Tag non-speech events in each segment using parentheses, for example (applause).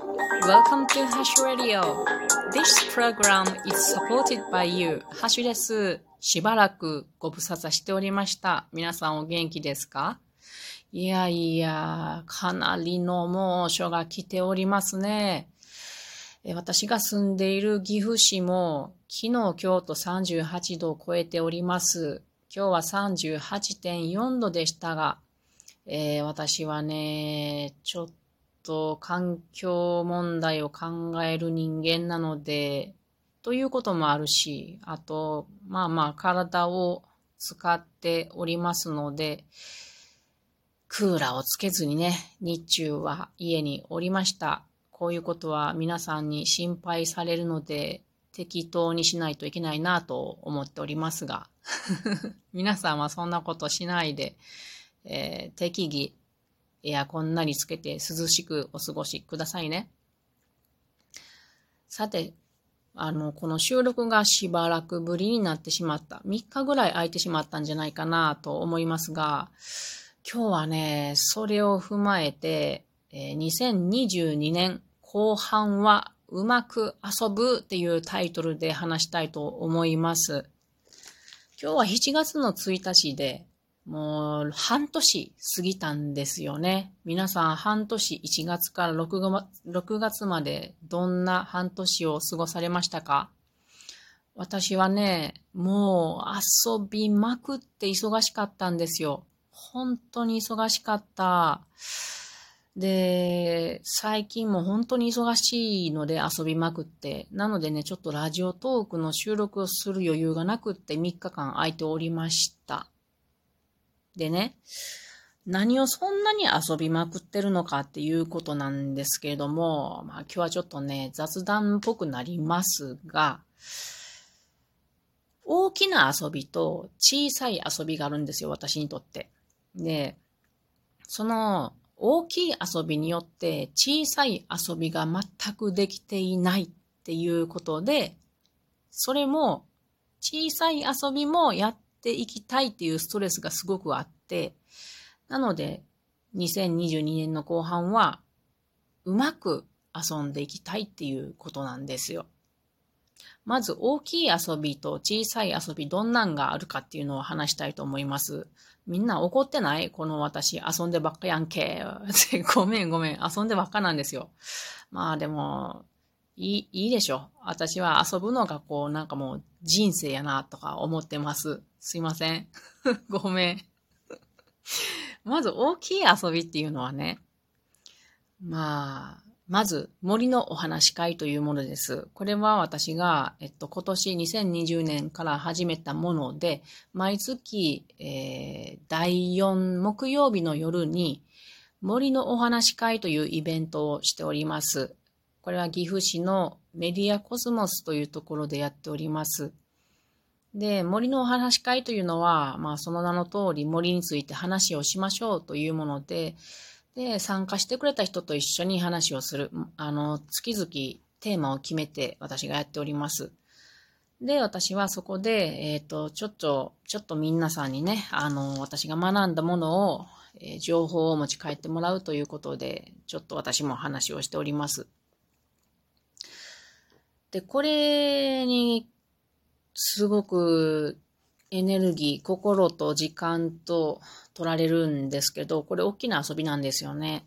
Welcome to Hash Radio. This program is supported by you. ハッシュです。しばらくご無沙汰しておりました。皆さんお元気ですかいやいや、かなりの猛暑が来ておりますね。私が住んでいる岐阜市も昨日、今日と38度を超えております。今日は38.4度でしたが、えー、私はね、ちょっとと環境問題を考える人間なので、ということもあるし、あと、まあまあ体を使っておりますので、クーラーをつけずにね、日中は家におりました。こういうことは皆さんに心配されるので、適当にしないといけないなと思っておりますが、(laughs) 皆さんはそんなことしないで、えー、適宜エアコンなりつけて涼しくお過ごしくださいね。さて、あの、この収録がしばらくぶりになってしまった。3日ぐらい空いてしまったんじゃないかなと思いますが、今日はね、それを踏まえて、え、2022年後半はうまく遊ぶっていうタイトルで話したいと思います。今日は7月の1日で、もう半年過ぎたんですよね。皆さん半年1月から 6, 6月までどんな半年を過ごされましたか？私はね、もう遊びまくって忙しかったんですよ。本当に忙しかった。で、最近も本当に忙しいので遊びまくって、なのでね、ちょっとラジオトークの収録をする余裕がなくって3日間空いておりました。でね、何をそんなに遊びまくってるのかっていうことなんですけれども、まあ今日はちょっとね、雑談っぽくなりますが、大きな遊びと小さい遊びがあるんですよ、私にとって。で、その大きい遊びによって小さい遊びが全くできていないっていうことで、それも小さい遊びもやってていきたいっていうストレスがすごくあって、なので2022年の後半はうまく遊んでいきたいっていうことなんですよ。まず大きい遊びと小さい遊びどんなんがあるかっていうのを話したいと思います。みんな怒ってない？この私遊んでばっかやんけ。(laughs) ごめんごめん。遊んでばっかなんですよ。まあでも、いい、いいでしょ。私は遊ぶのがこうなんかもう人生やなとか思ってます。すいません。(laughs) ごめん。まず大きい遊びっていうのはね、まあ、まず、森のお話会というものです。これは私が、えっと、今年2020年から始めたもので、毎月、えー、第4木曜日の夜に、森のお話会というイベントをしております。これは岐阜市のメディアコスモスというところでやっております。で、森のお話し会というのは、まあその名の通り森について話をしましょうというもので、で、参加してくれた人と一緒に話をする。あの、月々テーマを決めて私がやっております。で、私はそこで、えっ、ー、と、ちょっと、ちょっと皆さんにね、あの、私が学んだものを、えー、情報を持ち帰ってもらうということで、ちょっと私も話をしております。で、これに、すごくエネルギー、心と時間と取られるんですけど、これ大きな遊びなんですよね。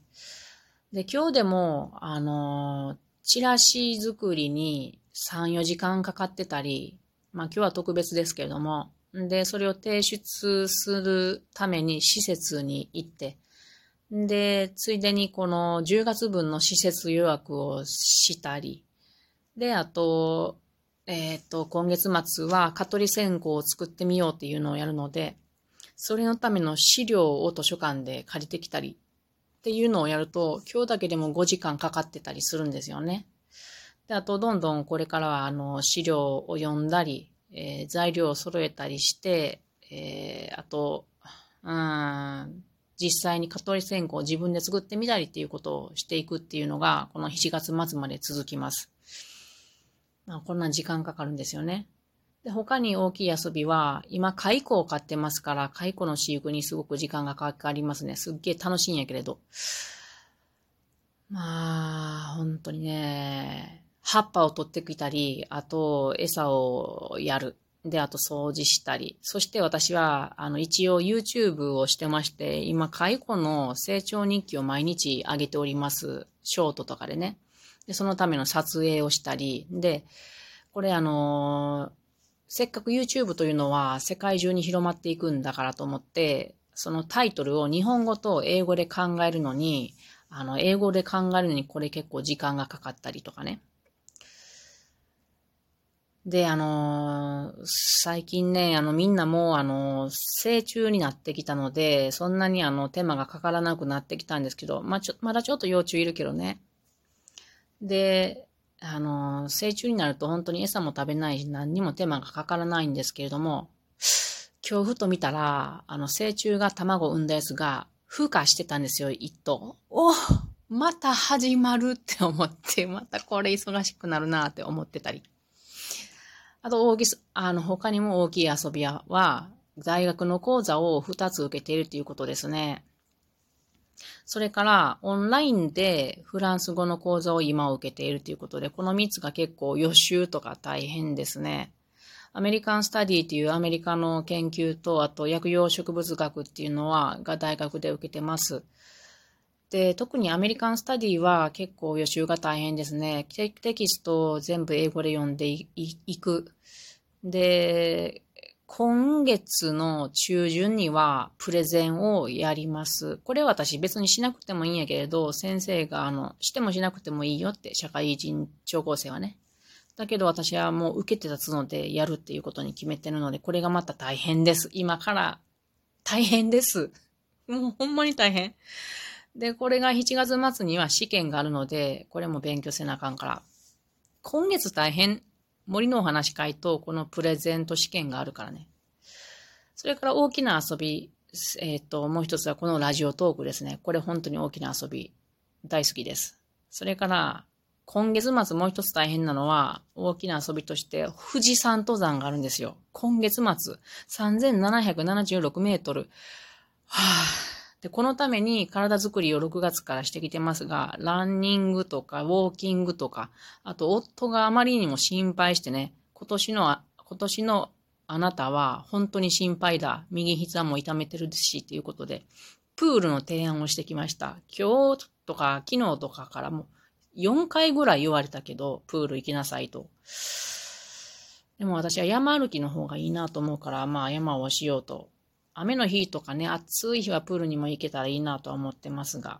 で、今日でも、あの、チラシ作りに3、4時間かかってたり、まあ今日は特別ですけれども、で、それを提出するために施設に行って、で、ついでにこの10月分の施設予約をしたり、で、あと、えっ、ー、と、今月末は蚊取り線香を作ってみようっていうのをやるので、それのための資料を図書館で借りてきたりっていうのをやると、今日だけでも5時間かかってたりするんですよね。で、あと、どんどんこれからは、あの、資料を読んだり、えー、材料を揃えたりして、えー、あと、うん、実際に蚊取り線香を自分で作ってみたりっていうことをしていくっていうのが、この7月末まで続きます。まあ、こんな時間かかるんですよね。で、他に大きい遊びは、今、蚕を飼ってますから、蚕の飼育にすごく時間がかかりますね。すっげえ楽しいんやけれど。まあ、本当にね、葉っぱを取ってきたり、あと餌をやる。で、あと掃除したり。そして私は、あの、一応 YouTube をしてまして、今、蚕の成長日記を毎日上げております。ショートとかでね。で、そのための撮影をしたり。で、これあのー、せっかく YouTube というのは世界中に広まっていくんだからと思って、そのタイトルを日本語と英語で考えるのに、あの、英語で考えるのにこれ結構時間がかかったりとかね。で、あのー、最近ね、あの、みんなもう、あのー、成虫になってきたので、そんなにあの、手間がかからなくなってきたんですけど、まあ、ちょ、まだちょっと幼虫いるけどね。で、あのー、成虫になると本当に餌も食べないし、何にも手間がかからないんですけれども、今日ふと見たら、あの、成虫が卵を産んだやつが、孵化してたんですよ、一頭。おまた始まるって思って、またこれ忙しくなるなって思ってたり。あと、大きあの、他にも大きい遊び屋は、大学の講座を2つ受けているということですね。それから、オンラインでフランス語の講座を今受けているということで、この3つが結構予習とか大変ですね。アメリカンスタディっていうアメリカの研究と、あと薬用植物学っていうのは、が大学で受けてます。で、特にアメリカンスタディは結構予習が大変ですね。テキストを全部英語で読んでいく。で、今月の中旬にはプレゼンをやります。これ私別にしなくてもいいんやけれど、先生があの、してもしなくてもいいよって、社会人聴講生はね。だけど私はもう受けて立つのでやるっていうことに決めてるので、これがまた大変です。今から大変です。もうほんまに大変。で、これが7月末には試験があるので、これも勉強せなあかんから。今月大変、森のお話会とこのプレゼント試験があるからね。それから大きな遊び、えっ、ー、と、もう一つはこのラジオトークですね。これ本当に大きな遊び、大好きです。それから、今月末もう一つ大変なのは、大きな遊びとして、富士山登山があるんですよ。今月末、3776メートル。はぁ、で、このために体づくりを6月からしてきてますが、ランニングとかウォーキングとか、あと夫があまりにも心配してね、今年の、今年のあなたは本当に心配だ。右膝も痛めてるし、ということで、プールの提案をしてきました。今日とか昨日とかからも4回ぐらい言われたけど、プール行きなさいと。でも私は山歩きの方がいいなと思うから、まあ山をしようと雨の日とかね、暑い日はプールにも行けたらいいなとは思ってますが。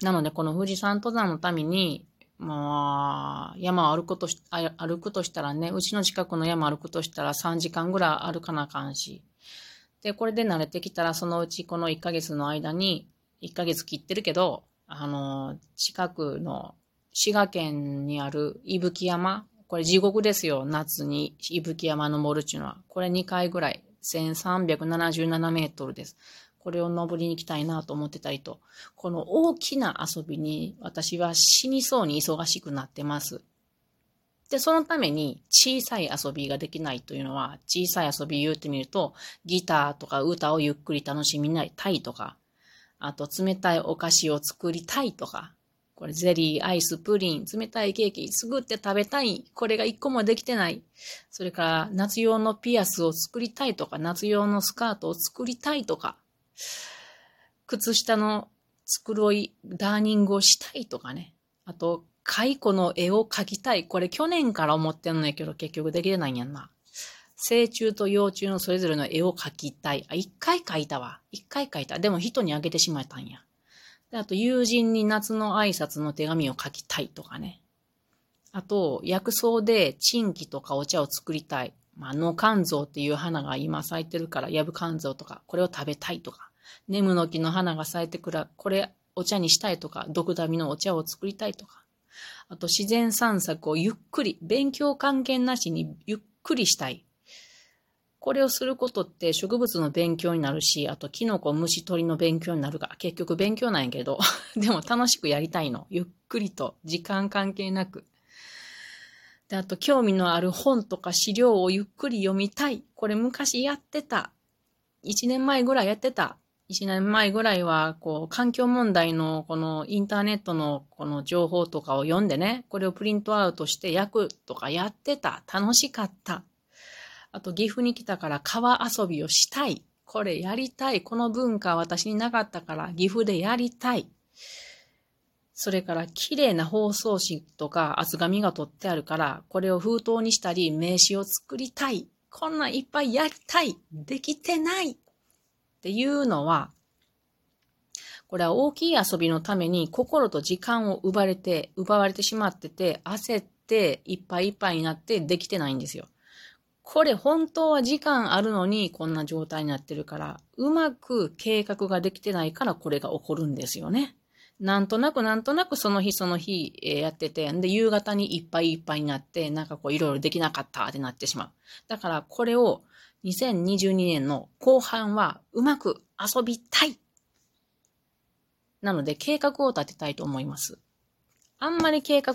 なので、この富士山登山のために、まあ、山を歩くとし、歩くとしたらね、うちの近くの山歩くとしたら3時間ぐらい歩かなあかんし。で、これで慣れてきたら、そのうちこの1ヶ月の間に、1ヶ月切ってるけど、あの、近くの滋賀県にある伊吹山、これ地獄ですよ、夏に伊吹山登るっていうのは。これ2回ぐらい1377メートルです。これを登りに行きたいなと思ってたりと、この大きな遊びに私は死にそうに忙しくなってます。で、そのために小さい遊びができないというのは、小さい遊び言うてみると、ギターとか歌をゆっくり楽しみたいとか、あと冷たいお菓子を作りたいとか、これゼリー、アイス、プリン、冷たいケーキ、作って食べたい。これが一個もできてない。それから夏用のピアスを作りたいとか、夏用のスカートを作りたいとか、靴下の繕い、ダーニングをしたいとかね。あと、蚕の絵を描きたい。これ去年から思ってんのやけど結局できてないんやんな。成虫と幼虫のそれぞれの絵を描きたい。あ、一回描いたわ。一回描いた。でも人にあげてしまったんや。あと、友人に夏の挨拶の手紙を書きたいとかね。あと、薬草でチンキとかお茶を作りたい。まあ、野肝臓っていう花が今咲いてるから、ヤブ肝臓とか、これを食べたいとか。ネムの木の花が咲いてくら、これお茶にしたいとか、毒ダミのお茶を作りたいとか。あと、自然散策をゆっくり、勉強関係なしにゆっくりしたい。これをすることって植物の勉強になるし、あとキノコ、虫、鳥の勉強になるが、結局勉強なんやけど、(laughs) でも楽しくやりたいの。ゆっくりと、時間関係なく。で、あと興味のある本とか資料をゆっくり読みたい。これ昔やってた。一年前ぐらいやってた。1年前ぐらいは、こう、環境問題のこのインターネットのこの情報とかを読んでね、これをプリントアウトして焼くとかやってた。楽しかった。あと、岐阜に来たから川遊びをしたい。これやりたい。この文化は私になかったから岐阜でやりたい。それから綺麗な包装紙とか厚紙が取ってあるから、これを封筒にしたり名刺を作りたい。こんないっぱいやりたい。できてない。っていうのは、これは大きい遊びのために心と時間を奪われて、奪われてしまってて、焦っていっぱいいっぱいになってできてないんですよ。これ本当は時間あるのにこんな状態になってるから、うまく計画ができてないからこれが起こるんですよね。なんとなくなんとなくその日その日、えやってて、で夕方にいっぱいいっぱいになって、なんかこういろいろできなかったってなってしまう。だからこれを2022年の後半はうまく遊びたい。なので計画を立てたいと思います。あんまり計画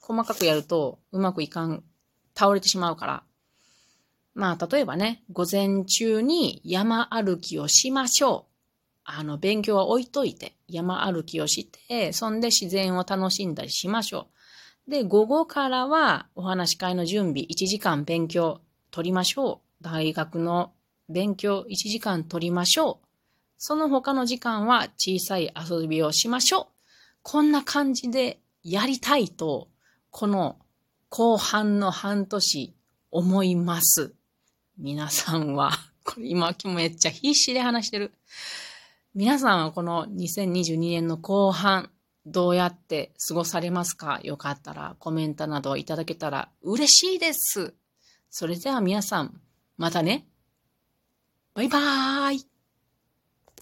細かくやるとうまくいかん、倒れてしまうから。まあ例えばね、午前中に山歩きをしましょう。あの、勉強は置いといて、山歩きをして、そんで自然を楽しんだりしましょう。で、午後からはお話し会の準備、1時間勉強取りましょう。大学の勉強1時間取りましょう。その他の時間は小さい遊びをしましょう。こんな感じでやりたいと、この後半の半年思います。皆さんは、こ (laughs) れ今めっちゃ必死で話してる。皆さんはこの2022年の後半、どうやって過ごされますか？よかったらコメントなどいただけたら嬉しいです。それでは皆さん、またね。バイバーイ